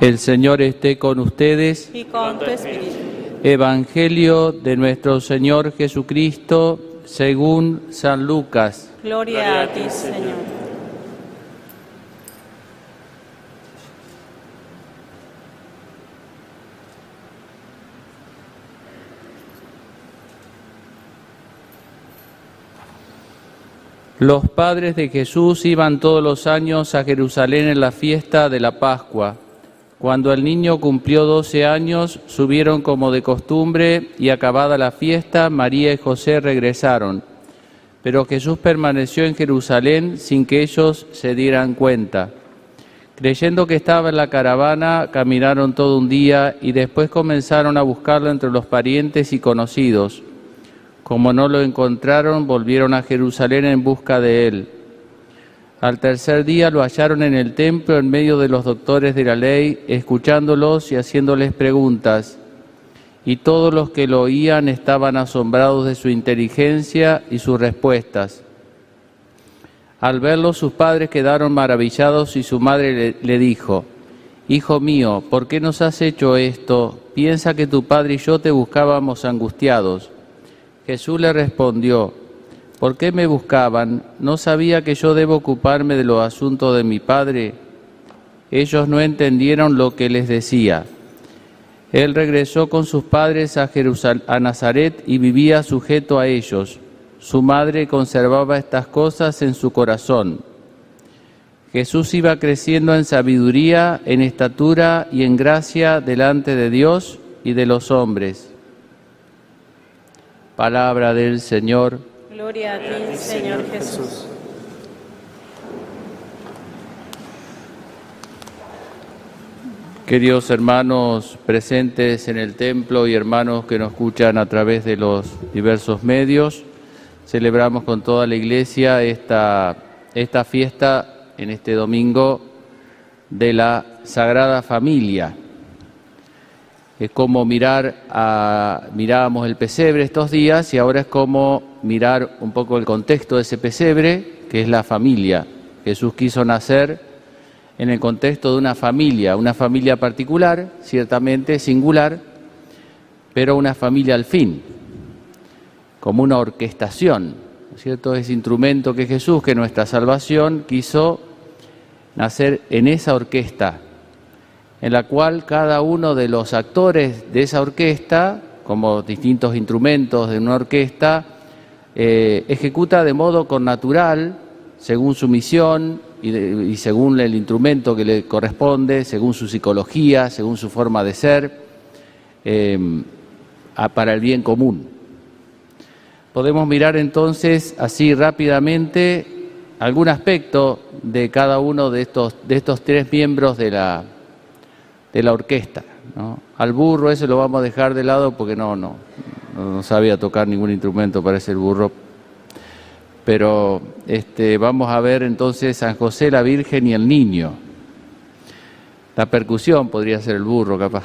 El Señor esté con ustedes. y con tu espíritu. Evangelio de nuestro Señor Jesucristo según San Lucas. Gloria a ti, Señor. Los padres de Jesús iban todos los años a Jerusalén en la fiesta de la Pascua. Cuando el niño cumplió doce años, subieron como de costumbre y acabada la fiesta, María y José regresaron. Pero Jesús permaneció en Jerusalén sin que ellos se dieran cuenta. Creyendo que estaba en la caravana, caminaron todo un día y después comenzaron a buscarlo entre los parientes y conocidos. Como no lo encontraron, volvieron a Jerusalén en busca de él. Al tercer día lo hallaron en el templo en medio de los doctores de la ley, escuchándolos y haciéndoles preguntas. Y todos los que lo oían estaban asombrados de su inteligencia y sus respuestas. Al verlo sus padres quedaron maravillados y su madre le, le dijo, Hijo mío, ¿por qué nos has hecho esto? Piensa que tu padre y yo te buscábamos angustiados. Jesús le respondió, ¿por qué me buscaban? ¿No sabía que yo debo ocuparme de los asuntos de mi Padre? Ellos no entendieron lo que les decía. Él regresó con sus padres a, a Nazaret y vivía sujeto a ellos. Su madre conservaba estas cosas en su corazón. Jesús iba creciendo en sabiduría, en estatura y en gracia delante de Dios y de los hombres. Palabra del Señor. Gloria a ti, Señor Jesús. Queridos hermanos presentes en el templo y hermanos que nos escuchan a través de los diversos medios, celebramos con toda la iglesia esta, esta fiesta en este domingo de la Sagrada Familia. Es como mirar a, mirábamos el pesebre estos días y ahora es como mirar un poco el contexto de ese pesebre, que es la familia. Jesús quiso nacer en el contexto de una familia, una familia particular, ciertamente singular, pero una familia al fin, como una orquestación, ¿no es cierto? Ese instrumento que Jesús, que nuestra salvación, quiso nacer en esa orquesta, en la cual cada uno de los actores de esa orquesta, como distintos instrumentos de una orquesta, eh, ejecuta de modo connatural, según su misión y, según el instrumento que le corresponde, según su psicología, según su forma de ser, eh, para el bien común. Podemos mirar entonces así rápidamente algún aspecto de cada uno de estos, de estos tres miembros de la, de la orquesta. ¿no? Al burro ese lo vamos a dejar de lado porque no, no, no sabía tocar ningún instrumento, parece el burro. Pero este, vamos a ver entonces San José, la Virgen y el niño. La percusión podría ser el burro, capaz.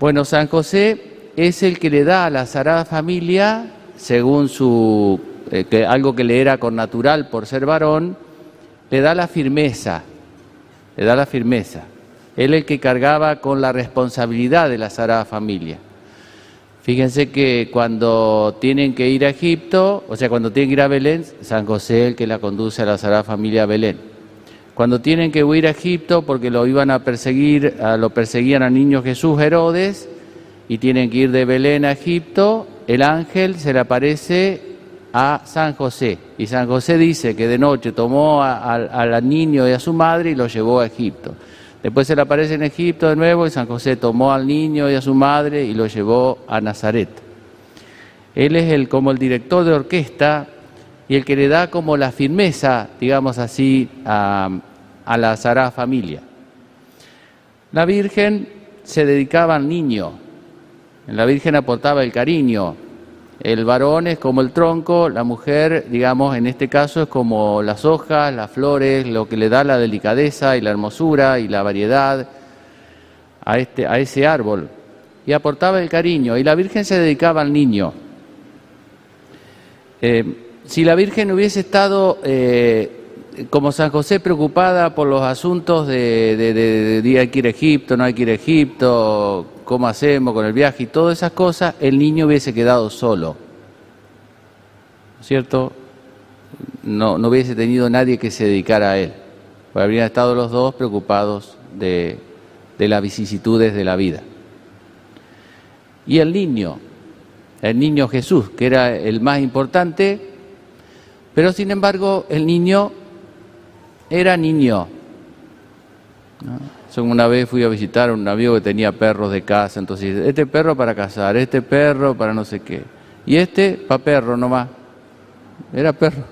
Bueno, San José es el que le da a la Sagrada Familia, según su eh, que algo que le era con natural por ser varón, le da la firmeza, le da la firmeza. Él el que cargaba con la responsabilidad de la Sagrada Familia. Fíjense que cuando tienen que ir a Egipto, o sea, cuando tienen que ir a Belén, San José es el que la conduce a la Sagrada Familia a Belén. Cuando tienen que huir a Egipto porque lo iban a perseguir, lo perseguían a niño Jesús Herodes, y tienen que ir de Belén a Egipto, el ángel se le aparece a San José. Y San José dice que de noche tomó al niño y a su madre y lo llevó a Egipto. Después se le aparece en Egipto de nuevo y San José tomó al niño y a su madre y lo llevó a Nazaret. Él es el, como el director de orquesta y el que le da como la firmeza, digamos así, a, la Sagrada Familia. La Virgen se dedicaba al niño, la Virgen aportaba el cariño, el varón es como el tronco, la mujer, digamos, en este caso es como las hojas, las flores, lo que le da la delicadeza y la hermosura y la variedad a, este, a ese árbol. Y aportaba el cariño. Y la Virgen se dedicaba al niño. Eh, si la Virgen hubiese estado eh, como San José preocupada por los asuntos de, de, de, de, hay que ir a Egipto, no hay que ir a Egipto, cómo hacemos con el viaje y todas esas cosas, el niño hubiese quedado solo. ¿Cierto? No, no hubiese tenido nadie que se dedicara a él. Porque habrían estado los dos preocupados de, de las vicisitudes de la vida. Y el niño, el niño Jesús, que era el más importante, pero sin embargo el niño era niño. ¿no? Una vez fui a visitar a un amigo que tenía perros de casa, entonces este perro para cazar, este perro para no sé qué, y este para perro nomás. Era perro.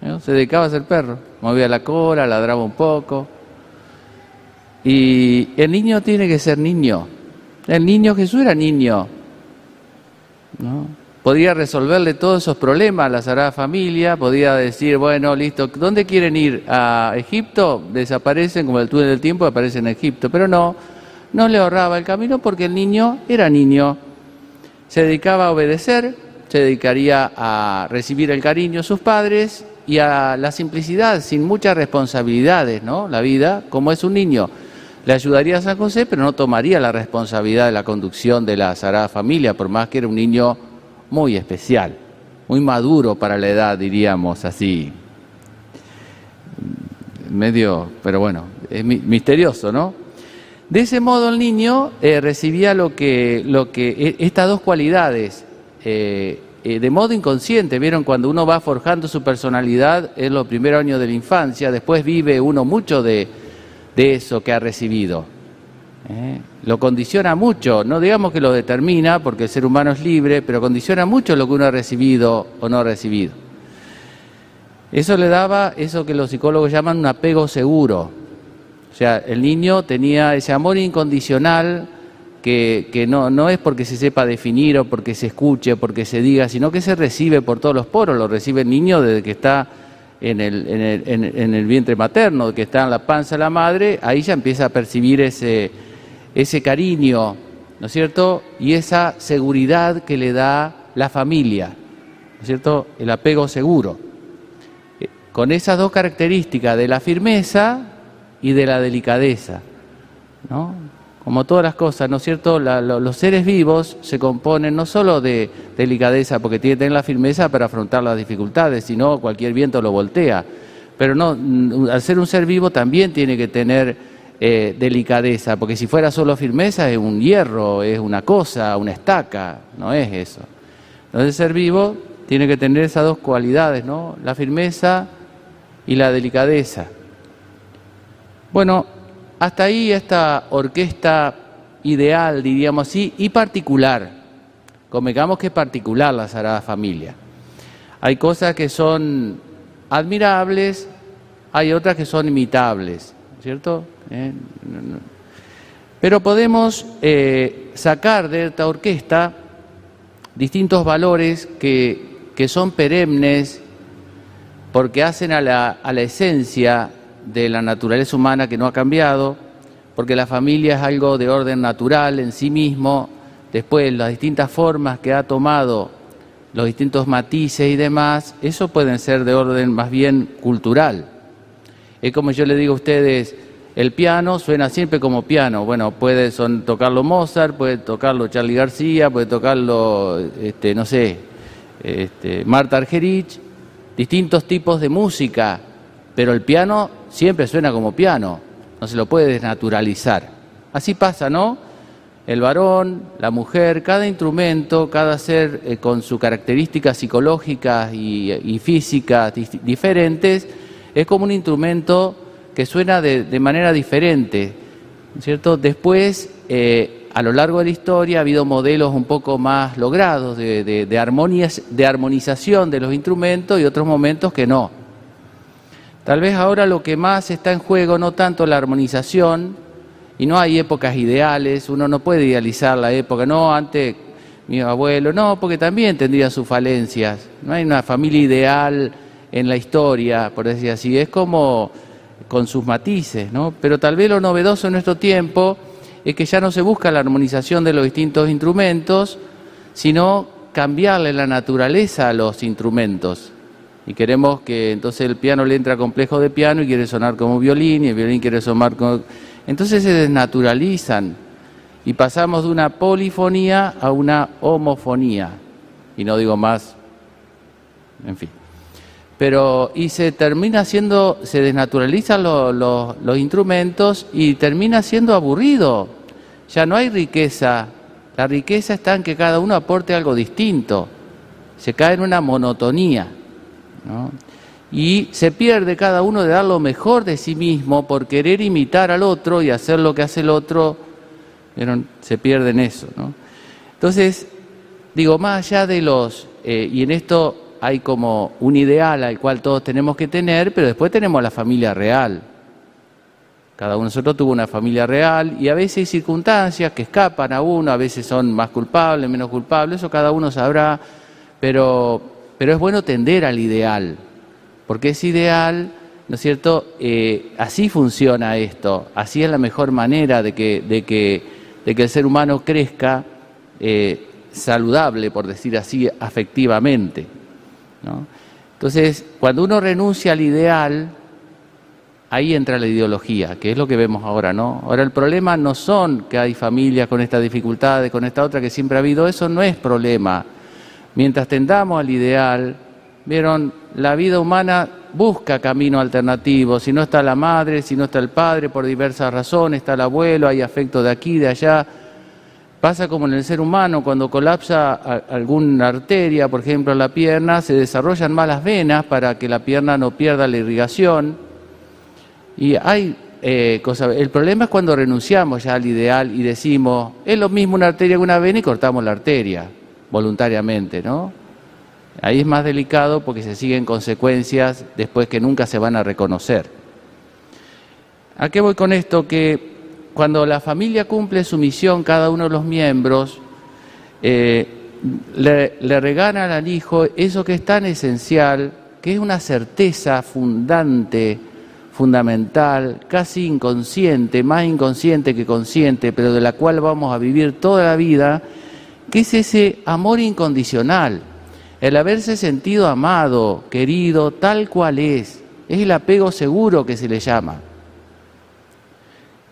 ¿no? Se dedicaba a ser perro. Movía la cola, ladraba un poco. Y el niño tiene que ser niño. El niño Jesús era niño. ¿no? Podía resolverle todos esos problemas a la Sagrada Familia, podía decir, bueno, listo, ¿dónde quieren ir? ¿A Egipto? Desaparecen como el túnel del tiempo, aparecen en Egipto. Pero no, no le ahorraba el camino porque el niño era niño. Se dedicaba a obedecer, se dedicaría a recibir el cariño de sus padres y a la simplicidad, sin muchas responsabilidades, ¿no? La vida, como es un niño le ayudaría a San José, pero no tomaría la responsabilidad de la conducción de la Sagrada Familia, por más que era un niño muy especial, muy maduro para la edad, diríamos así. Medio, pero bueno, es misterioso, ¿no? De ese modo el niño eh, recibía lo que, lo que, estas dos cualidades, eh, eh, de modo inconsciente, vieron, cuando uno va forjando su personalidad en los primeros años de la infancia, después vive uno mucho de, de eso que ha recibido. ¿Eh? Lo condiciona mucho, no digamos que lo determina, porque el ser humano es libre, pero condiciona mucho lo que uno ha recibido o no ha recibido. Eso le daba eso que los psicólogos llaman un apego seguro. O sea, el niño tenía ese amor incondicional que, que no, no es porque se sepa definir o porque se escuche o porque se diga, sino que se recibe por todos los poros, lo recibe el niño desde que está en el, en, el, en, el, vientre materno, que está en la panza de la madre, ahí ya empieza a percibir ese, ese cariño, ¿no es cierto? Y esa seguridad que le da la familia, ¿no es cierto? El apego seguro. Con esas dos características de la firmeza y de la delicadeza, ¿no? Como todas las cosas, ¿no es cierto? Los seres vivos se componen no solo de delicadeza, porque tienen la firmeza para afrontar las dificultades, sino cualquier viento lo voltea. Pero no, al ser un ser vivo también tiene que tener eh, delicadeza, porque si fuera solo firmeza es un hierro, es una cosa, una estaca, no es eso. Entonces el ser vivo tiene que tener esas dos cualidades, ¿no? La firmeza y la delicadeza. Bueno, hasta ahí esta orquesta ideal, diríamos así, y particular. Convengamos que es particular la Sagrada Familia. Hay cosas que son admirables, hay otras que son imitables, ¿cierto? Eh. Pero podemos eh, sacar de esta orquesta distintos valores que, que son perennes porque hacen a la, a la esencia de la naturaleza humana que no ha cambiado, porque la familia es algo de orden natural en sí mismo, después las distintas formas que ha tomado, los distintos matices y demás, eso pueden ser de orden más bien cultural. Es como yo le digo a ustedes, el piano suena siempre como piano, bueno, puede son, tocarlo Mozart, puede tocarlo Charlie García, puede tocarlo, este, no sé, este, Marta Argerich, distintos tipos de música, pero el piano siempre suena como piano, no se lo puede desnaturalizar. Así pasa, ¿no? El varón, la mujer, cada instrumento, cada ser eh, con sus características psicológicas y, y físicas diferentes, es como un instrumento que suena de, manera diferente, ¿cierto? Después, eh, a lo largo de la historia, ha habido modelos un poco más logrados de, de armonización de los instrumentos y otros momentos que no. Tal vez ahora lo que más está en juego no tanto la armonización, y no hay épocas ideales, uno no puede idealizar la época, no, antes mi abuelo, no, porque también tendría sus falencias, no hay una familia ideal en la historia, por decir así, es como con sus matices, ¿no? Pero tal vez lo novedoso en nuestro tiempo es que ya no se busca la armonización de los distintos instrumentos, sino cambiarle la naturaleza a los instrumentos. Y queremos que entonces el piano le entra complejo de piano y quiere sonar como violín y el violín quiere sonar como... Entonces se desnaturalizan y pasamos de una polifonía a una homofonía. Y no digo más, en fin. Pero, y se termina siendo, se desnaturalizan los instrumentos y termina siendo aburrido. Ya no hay riqueza. La riqueza está en que cada uno aporte algo distinto. Se cae en una monotonía. Y se pierde cada uno de dar lo mejor de sí mismo por querer imitar al otro y hacer lo que hace el otro, se pierde en eso. Entonces, digo, más allá de los, eh, y en esto hay como un ideal al cual todos tenemos que tener, pero después tenemos la familia real. Cada uno de nosotros tuvo una familia real y a veces hay circunstancias que escapan a uno, a veces son más culpables, menos culpables, eso cada uno sabrá, pero pero es bueno tender al ideal, porque es ideal, ¿no es cierto? Eh, así funciona esto, así es la mejor manera de que, de que, de que el ser humano crezca eh, saludable, por decir así, afectivamente. Entonces, cuando uno renuncia al ideal, ahí entra la ideología, que es lo que vemos ahora, ¿no? Ahora el problema no son que hay familias con estas dificultades, con esta otra que siempre ha habido, eso no es problema. Mientras tendamos al ideal, vieron, la vida humana busca camino alternativo. Si no está la madre, si no está el padre, por diversas razones, está el abuelo, hay afecto de aquí, de allá. Pasa como en el ser humano, cuando colapsa alguna arteria, por ejemplo la pierna, se desarrollan malas venas para que la pierna no pierda la irrigación. Y hay eh, cosas. El problema es cuando renunciamos ya al ideal y decimos, es lo mismo una arteria que una vena y cortamos la arteria voluntariamente, ¿no? Ahí es más delicado porque se siguen consecuencias después que nunca se van a reconocer. ¿A qué voy con esto? Que cuando la familia cumple su misión, cada uno de los miembros eh, le, le regalan al hijo eso que es tan esencial, que es una certeza fundante, fundamental, casi inconsciente, más inconsciente que consciente, pero de la cual vamos a vivir toda la vida, que es ese amor incondicional, el haberse sentido amado, querido, tal cual es. Es el apego seguro que se le llama,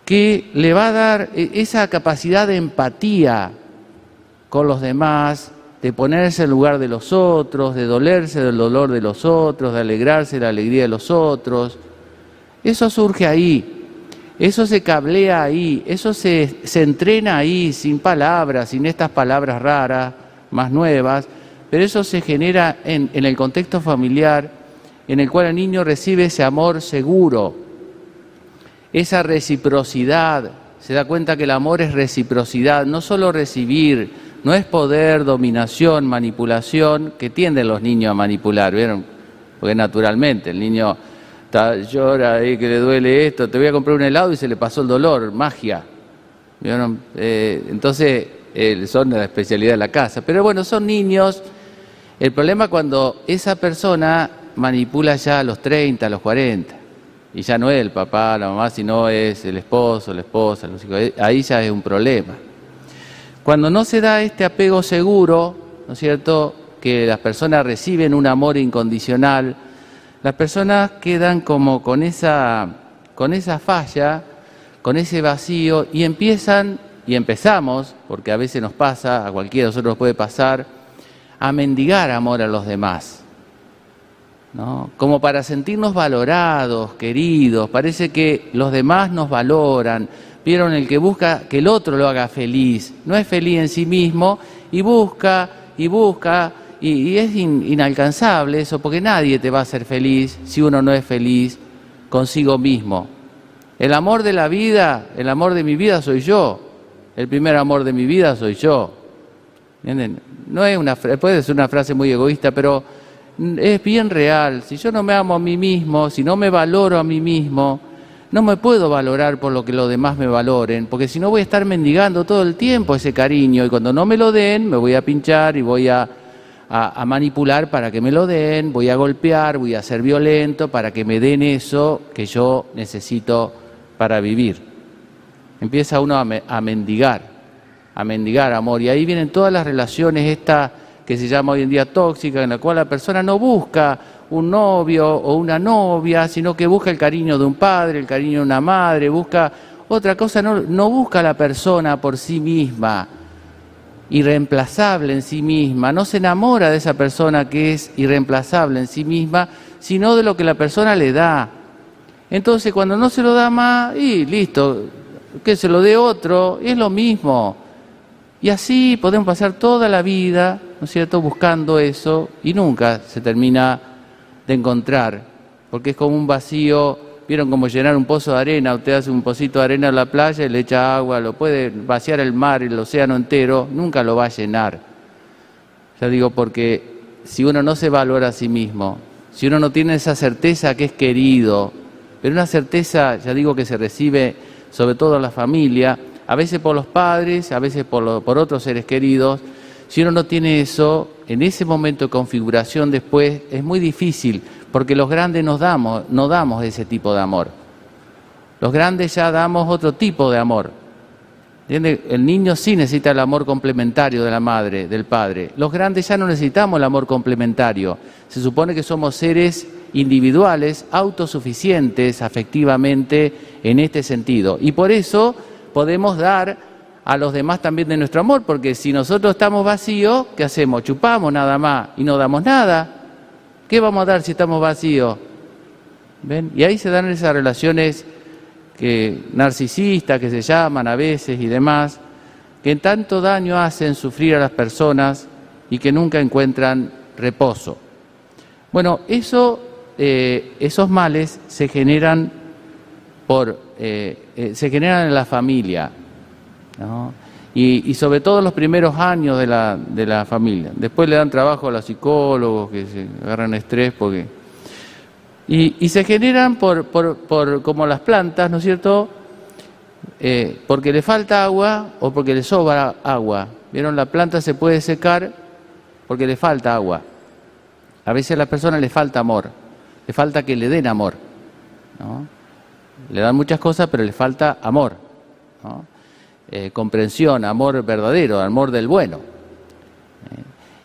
que le va a dar e, esa capacidad de empatía con los demás, de ponerse en lugar de los otros, de dolerse del dolor de los otros, de alegrarse de la alegría de los otros. Eso surge ahí, eso se cablea ahí, eso se, entrena ahí, sin palabras, sin estas palabras raras, más nuevas, pero eso se genera en, en el contexto familiar en el cual el niño recibe ese amor seguro, esa reciprocidad. Se da cuenta que el amor es reciprocidad, no solo recibir, no es poder, dominación, manipulación, que tienden los niños a manipular, ¿vieron? Porque naturalmente el niño llora ahí que le duele esto, te voy a comprar un helado y se le pasó el dolor, magia. Eh, entonces eh, son la especialidad de la casa. Pero bueno, son niños. El problema cuando esa persona manipula ya a los 30, a los 40. Y ya no es el papá, la mamá, sino es el esposo, la esposa, los hijos. Ahí ya es un problema. Cuando no se da este apego seguro, ¿no es cierto? Que las personas reciben un amor incondicional, las personas quedan como con esa, con esa falla, con ese vacío y empiezan, y empezamos, porque a veces nos pasa, a cualquiera de nosotros nos puede pasar, a mendigar amor a los demás. ¿No? Como para sentirnos valorados, queridos, parece que los demás nos valoran, vieron el que busca que el otro lo haga feliz, no es feliz en sí mismo y busca y busca y, es inalcanzable eso, porque nadie te va a hacer feliz si uno no es feliz consigo mismo. El amor de la vida, el amor de mi vida soy yo. El primer amor de mi vida soy yo. No es una, puede ser una frase muy egoísta, pero es bien real. Si yo no me amo a mí mismo, si no me valoro a mí mismo, no me puedo valorar por lo que los demás me valoren, porque si no voy a estar mendigando todo el tiempo ese cariño y cuando no me lo den me voy a pinchar y voy a a, manipular para que me lo den, voy a golpear, voy a ser violento para que me den eso que yo necesito para vivir. Empieza uno a, mendigar, a mendigar amor. Y ahí vienen todas las relaciones, esta que se llama hoy en día tóxica, en la cual la persona no busca un novio o una novia, sino que busca el cariño de un padre, el cariño de una madre, busca otra cosa, no, no busca a la persona por sí misma, irreemplazable en sí misma, no se enamora de esa persona que es irreemplazable en sí misma, sino de lo que la persona le da. Entonces cuando no se lo da más, y listo, que se lo dé otro, es lo mismo. Y así podemos pasar toda la vida, ¿no es cierto?, buscando eso y nunca se termina de encontrar, porque es como un vacío, vieron como llenar un pozo de arena, usted hace un pocito de arena en la playa y le echa agua, lo puede vaciar el mar, el océano entero, nunca lo va a llenar. Ya digo, porque si uno no se valora a sí mismo, si uno no tiene esa certeza que es querido, pero una certeza, ya digo, que se recibe sobre todo en la familia, a veces por los padres, a veces por, por otros seres queridos, si uno no tiene eso, en ese momento de configuración después es muy difícil, porque los grandes nos damos, no damos ese tipo de amor. Los grandes ya damos otro tipo de amor. El niño sí necesita el amor complementario de la madre, del padre. Los grandes ya no necesitamos el amor complementario. Se supone que somos seres individuales, autosuficientes afectivamente en este sentido. Y por eso podemos dar a los demás también de nuestro amor, porque si nosotros estamos vacíos, ¿qué hacemos? Chupamos nada más y no damos nada. ¿Qué vamos a dar si estamos vacíos? ¿Ven? Y ahí se dan esas relaciones que narcisistas que se llaman a veces y demás, que tanto daño hacen sufrir a las personas y que nunca encuentran reposo. Bueno, eso, eh, esos males se generan por, eh, eh, se generan en la familia, y, sobre todo los primeros años de la, de la familia. Después le dan trabajo a los psicólogos que se agarran estrés porque... Y, se generan por, por, por, como las plantas, ¿no es cierto? Eh, porque le falta agua o porque le sobra agua. ¿Vieron? La planta se puede secar porque le falta agua. A veces a las personas le falta amor, le falta que le den amor. ¿no? Le dan muchas cosas, pero le falta amor. ¿no? Eh, comprensión, amor verdadero, amor del bueno. Eh,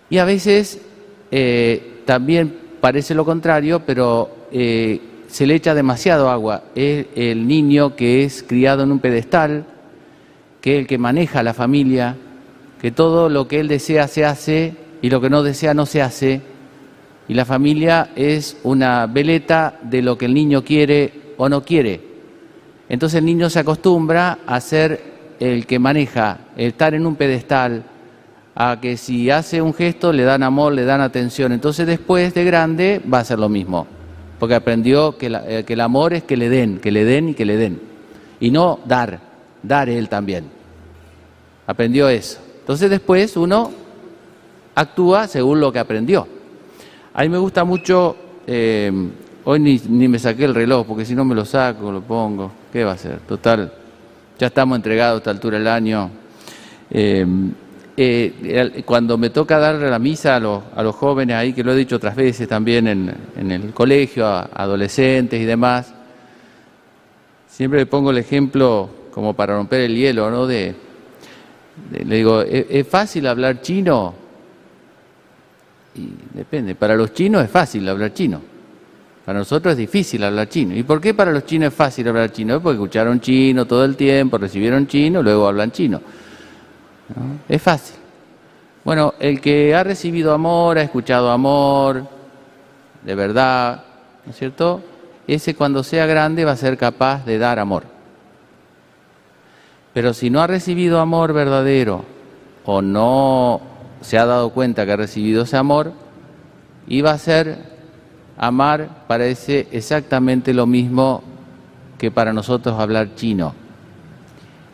y a veces eh, también parece lo contrario, pero se le echa demasiado agua. Es el niño que es criado en un pedestal, que es el que maneja la familia, que todo lo que él desea se hace y lo que no desea no se hace. Y la familia es una veleta de lo que el niño quiere o no quiere. Entonces el niño se acostumbra a ser el que maneja estar en un pedestal, a que si hace un gesto le dan amor, le dan atención. Entonces después de grande va a ser lo mismo, porque aprendió que, eh, que el amor es que le den, que le den y que le den. Y no dar, dar él también. Aprendió eso. Entonces después uno actúa según lo que aprendió. A mí me gusta mucho, eh, hoy ni, ni me saqué el reloj, porque si no me lo saco, lo pongo. ¿Qué va a ser? Total, ya estamos entregados a esta altura del año. Eh, eh, cuando me toca dar la misa a los, a los, jóvenes ahí, que lo he dicho otras veces también en, el colegio, a, adolescentes y demás, siempre le pongo el ejemplo como para romper el hielo, ¿no? De, le digo, ¿es, fácil hablar chino? Y depende, para los chinos es fácil hablar chino. Para nosotros es difícil hablar chino. ¿Y por qué para los chinos es fácil hablar chino? Porque escucharon chino todo el tiempo, recibieron chino, luego hablan chino. Es fácil. Bueno, el que ha recibido amor, ha escuchado amor, de verdad, ¿no es cierto? Ese cuando sea grande va a ser capaz de dar amor. Pero si no ha recibido amor verdadero o no se ha dado cuenta que ha recibido ese amor, iba a ser Amar parece exactamente lo mismo que para nosotros hablar chino.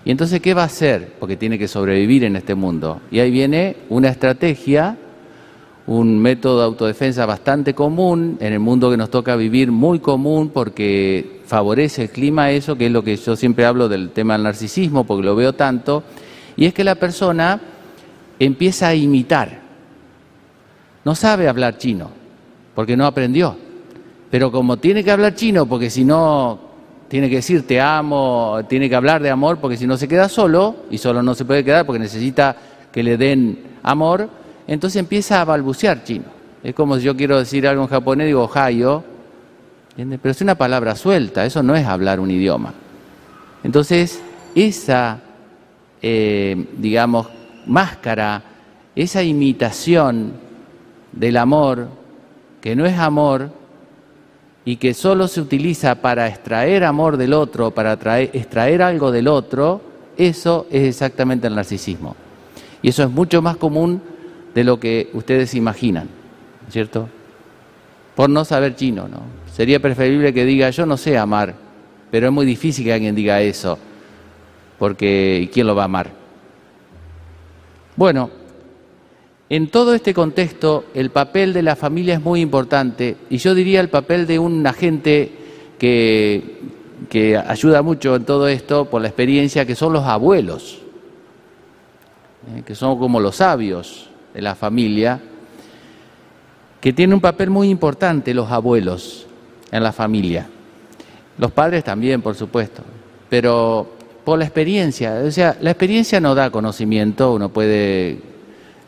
Y entonces, ¿qué va a hacer? Porque tiene que sobrevivir en este mundo. Y ahí viene una estrategia, un método de autodefensa bastante común, en el mundo que nos toca vivir, muy común, porque favorece el clima eso, que es lo que yo siempre hablo del tema del narcisismo, porque lo veo tanto, y es que la persona empieza a imitar. No sabe hablar chino, porque no aprendió. Pero como tiene que hablar chino, porque si no tiene que decir te amo, tiene que hablar de amor, porque si no se queda solo, y solo no se puede quedar porque necesita que le den amor, entonces empieza a balbucear chino. Es como si yo quiero decir algo en japonés, digo Ohio, pero es una palabra suelta, eso no es hablar un idioma. Entonces, esa, eh, digamos, máscara, esa imitación del amor, que no es amor y que solo se utiliza para extraer amor del otro, para extraer algo del otro, eso es exactamente el narcisismo. Y eso es mucho más común de lo que ustedes imaginan, ¿cierto? Por no saber chino, ¿no? Sería preferible que diga, yo no sé amar, pero es muy difícil que alguien diga eso, porque ¿quién lo va a amar? Bueno, en todo este contexto, el papel de la familia es muy importante y yo diría el papel de un agente que, que ayuda mucho en todo esto por la experiencia, que son los abuelos, eh, que son como los sabios de la familia, que tienen un papel muy importante los abuelos en la familia. Los padres también, por supuesto, pero por la experiencia, o sea, la experiencia no da conocimiento, uno puede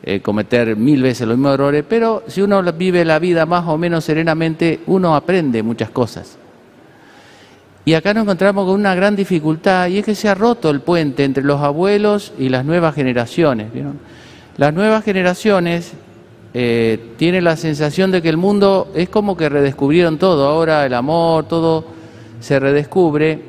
eh, cometer mil veces los mismos errores, pero si uno vive la vida más o menos serenamente, uno aprende muchas cosas. Y acá nos encontramos con una gran dificultad y es que se ha roto el puente entre los abuelos y las nuevas generaciones. Las nuevas generaciones eh, tienen la sensación de que el mundo es como que redescubrieron todo, ahora el amor, todo se redescubre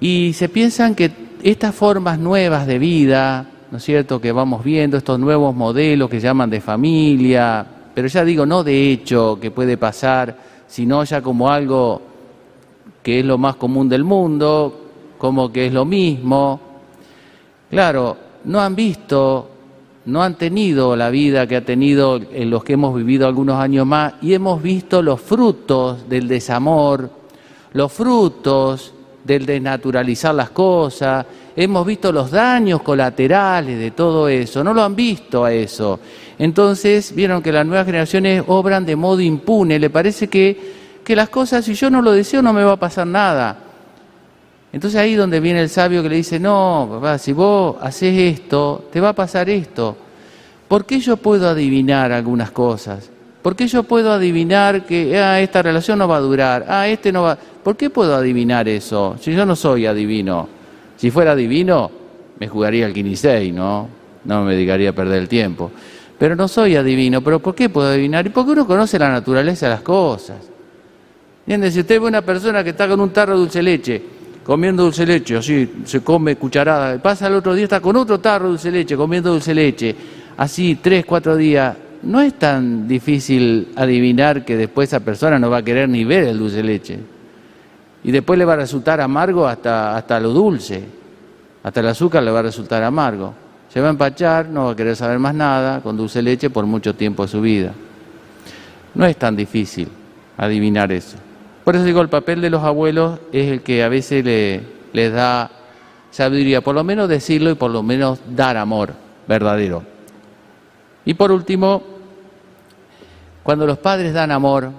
y se piensan que estas formas nuevas de vida, ¿no es cierto?, que vamos viendo, estos nuevos modelos que llaman de familia, pero ya digo, no de hecho que puede pasar, sino ya como algo que es lo más común del mundo, como que es lo mismo. Claro, no han visto, no han tenido la vida que ha tenido en los que hemos vivido algunos años más y hemos visto los frutos del desamor, los frutos del desnaturalizar las cosas, hemos visto los daños colaterales de todo eso, no lo han visto a eso. Entonces vieron que las nuevas generaciones obran de modo impune, le parece que que las cosas, si yo no lo deseo, no me va a pasar nada. Entonces ahí donde viene el sabio que le dice, no, papá, si vos haces esto, te va a pasar esto. ¿Por qué yo puedo adivinar algunas cosas? ¿Por qué yo puedo adivinar que ah, esta relación no va a durar? Ah, este no va. ¿Por qué puedo adivinar eso? Si yo no soy adivino. Si fuera adivino, me jugaría el 15, ¿no? No me dedicaría a perder el tiempo. Pero no soy adivino. ¿Pero por qué puedo adivinar? Y porque uno conoce la naturaleza de las cosas. ¿Entiendes? Si usted ve una persona que está con un tarro de dulce leche, comiendo dulce leche, así se come cucharada, pasa el otro día, está con otro tarro de dulce leche, comiendo dulce leche, así tres, cuatro días, no es tan difícil adivinar que después esa persona no va a querer ni ver el dulce leche. Y después le va a resultar amargo hasta, hasta lo dulce, hasta el azúcar le va a resultar amargo. Se va a empachar, no va a querer saber más nada con dulce leche por mucho tiempo de su vida. No es tan difícil adivinar eso. Por eso digo, el papel de los abuelos es el que a veces le, les da sabiduría, por lo menos decirlo y por lo menos dar amor verdadero. Y por último, cuando los padres dan amor,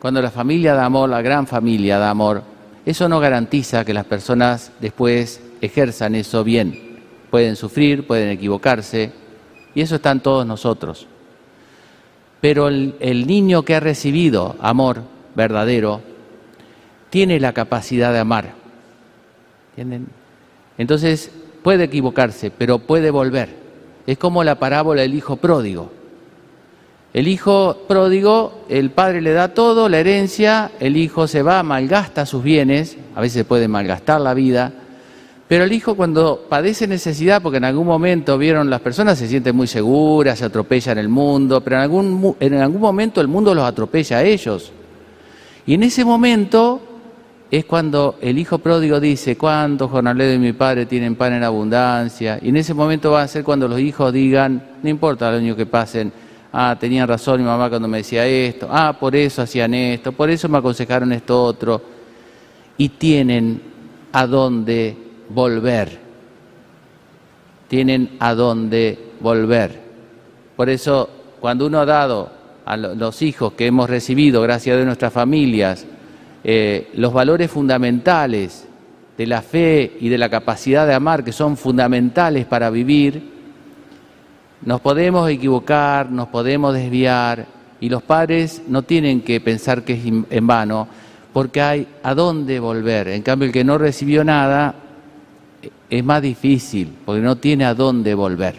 cuando la familia da amor, la gran familia da amor, eso no garantiza que las personas después ejerzan eso bien. Pueden sufrir, pueden equivocarse, y eso está en todos nosotros. Pero el, el niño que ha recibido amor verdadero, tiene la capacidad de amar. ¿Entienden? Entonces puede equivocarse, pero puede volver. Es como la parábola del hijo pródigo. El hijo pródigo, el padre le da todo, la herencia, el hijo se va, malgasta sus bienes, a veces puede malgastar la vida, pero el hijo cuando padece necesidad, porque en algún momento vieron las personas se sienten muy seguras, se atropellan el mundo, pero en algún, en algún momento el mundo los atropella a ellos. Y en ese momento es cuando el hijo pródigo dice, ¿cuántos jornaleros de mi padre tienen pan en abundancia? Y en ese momento va a ser cuando los hijos digan, no importa los años que pasen, ah, tenían razón mi mamá cuando me decía esto, ah, por eso hacían esto, por eso me aconsejaron esto otro. Y tienen a dónde volver. Tienen a dónde volver. Por eso, cuando uno ha dado a los hijos que hemos recibido, gracias a nuestras familias, eh, los valores fundamentales de la fe y de la capacidad de amar, que son fundamentales para vivir, nos podemos equivocar, nos podemos desviar, Y los padres no tienen que pensar que es en vano, porque hay a dónde volver. En cambio, el que no recibió nada es más difícil, porque no tiene a dónde volver.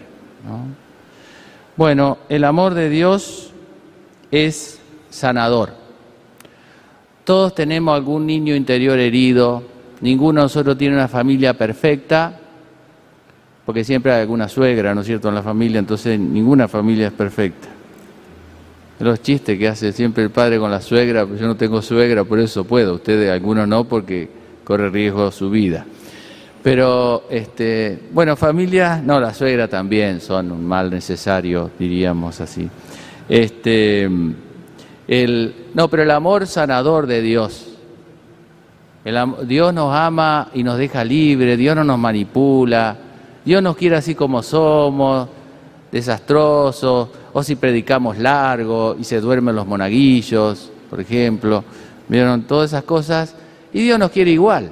Bueno, el amor de Dios es sanador. Todos tenemos algún niño interior herido, ninguno de nosotros tiene una familia perfecta, porque siempre hay alguna suegra, ¿no es cierto?, en la familia, entonces ninguna familia es perfecta. Los chistes que hace siempre el padre con la suegra, pues yo no tengo suegra, por eso puedo, ustedes algunos no, porque corre riesgo su vida. Pero, este, bueno, familias, no, la suegra también son un mal necesario, diríamos así. Este, el, no, pero el amor sanador de Dios. El, Dios nos ama y nos deja libre, Dios no nos manipula, Dios nos quiere así como somos, desastrosos, o si predicamos largo y se duermen los monaguillos, por ejemplo, vieron todas esas cosas, y Dios nos quiere igual.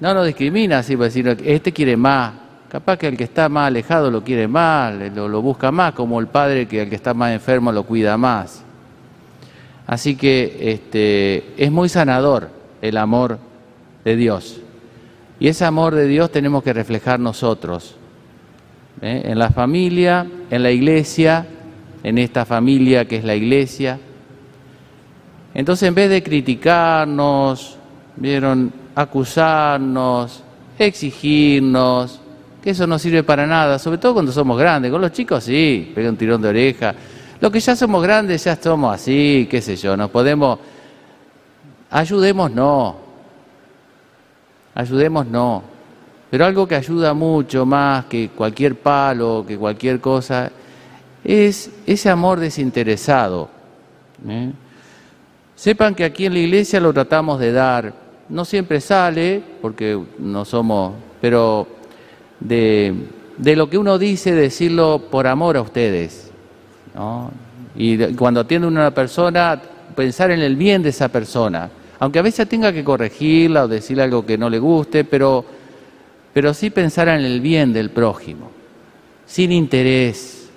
No nos discrimina así decir, este quiere más, capaz que el que está más alejado lo quiere más, lo, lo busca más, como el padre que el que está más enfermo lo cuida más. Así que este, es muy sanador el amor de Dios. Y ese amor de Dios tenemos que reflejar nosotros, ¿eh? en la familia, en la iglesia, en esta familia que es la iglesia. Entonces, en vez de criticarnos, vieron, acusarnos, exigirnos, que eso no sirve para nada, sobre todo cuando somos grandes. Con los chicos sí, pega un tirón de oreja. Los que ya somos grandes ya somos así, qué sé yo, nos podemos... Ayudemos no, ayudemos no. Pero algo que ayuda mucho más que cualquier palo, que cualquier cosa, es ese amor desinteresado. ¿eh? Sepan que aquí en la iglesia lo tratamos de dar. No siempre sale, porque no somos, pero de, lo que uno dice, decirlo por amor a ustedes. Y cuando atiende una persona, pensar en el bien de esa persona aunque a veces tenga que corregirla o decirle algo que no le guste, pero, pero sí pensar en el bien del prójimo, sin interés,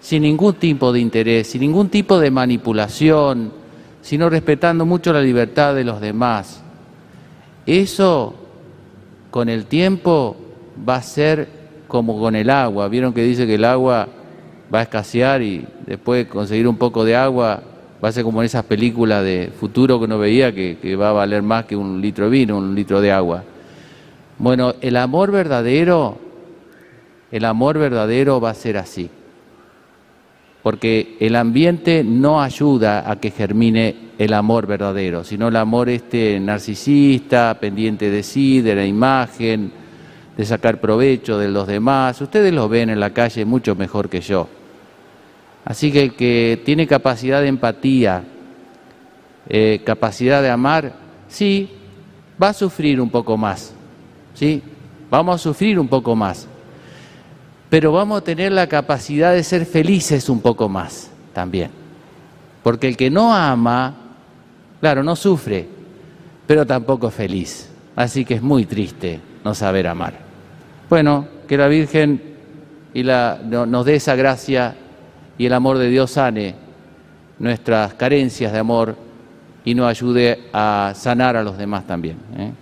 sin ningún tipo de interés, sin ningún tipo de manipulación, sino respetando mucho la libertad de los demás. Eso con el tiempo va a ser como con el agua. Vieron que dice que el agua va a escasear y después conseguir un poco de agua va a ser como en esas películas de futuro que uno veía que, va a valer más que un litro de vino, un litro de agua. Bueno, el amor verdadero, el amor verdadero va a ser así. Porque el ambiente no ayuda a que germine el amor verdadero, sino el amor este narcisista, pendiente de sí, de la imagen, de sacar provecho de los demás. Ustedes lo ven en la calle mucho mejor que yo. Así que el que tiene capacidad de empatía, eh, capacidad de amar, sí, va a sufrir un poco más, ¿sí? Vamos a sufrir un poco más, pero vamos a tener la capacidad de ser felices un poco más también. Porque el que no ama, claro, no sufre, pero tampoco es feliz. Así que es muy triste no saber amar. Bueno, que la Virgen y la, nos dé esa gracia y el amor de Dios sane nuestras carencias de amor y nos ayude a sanar a los demás también. ¿eh?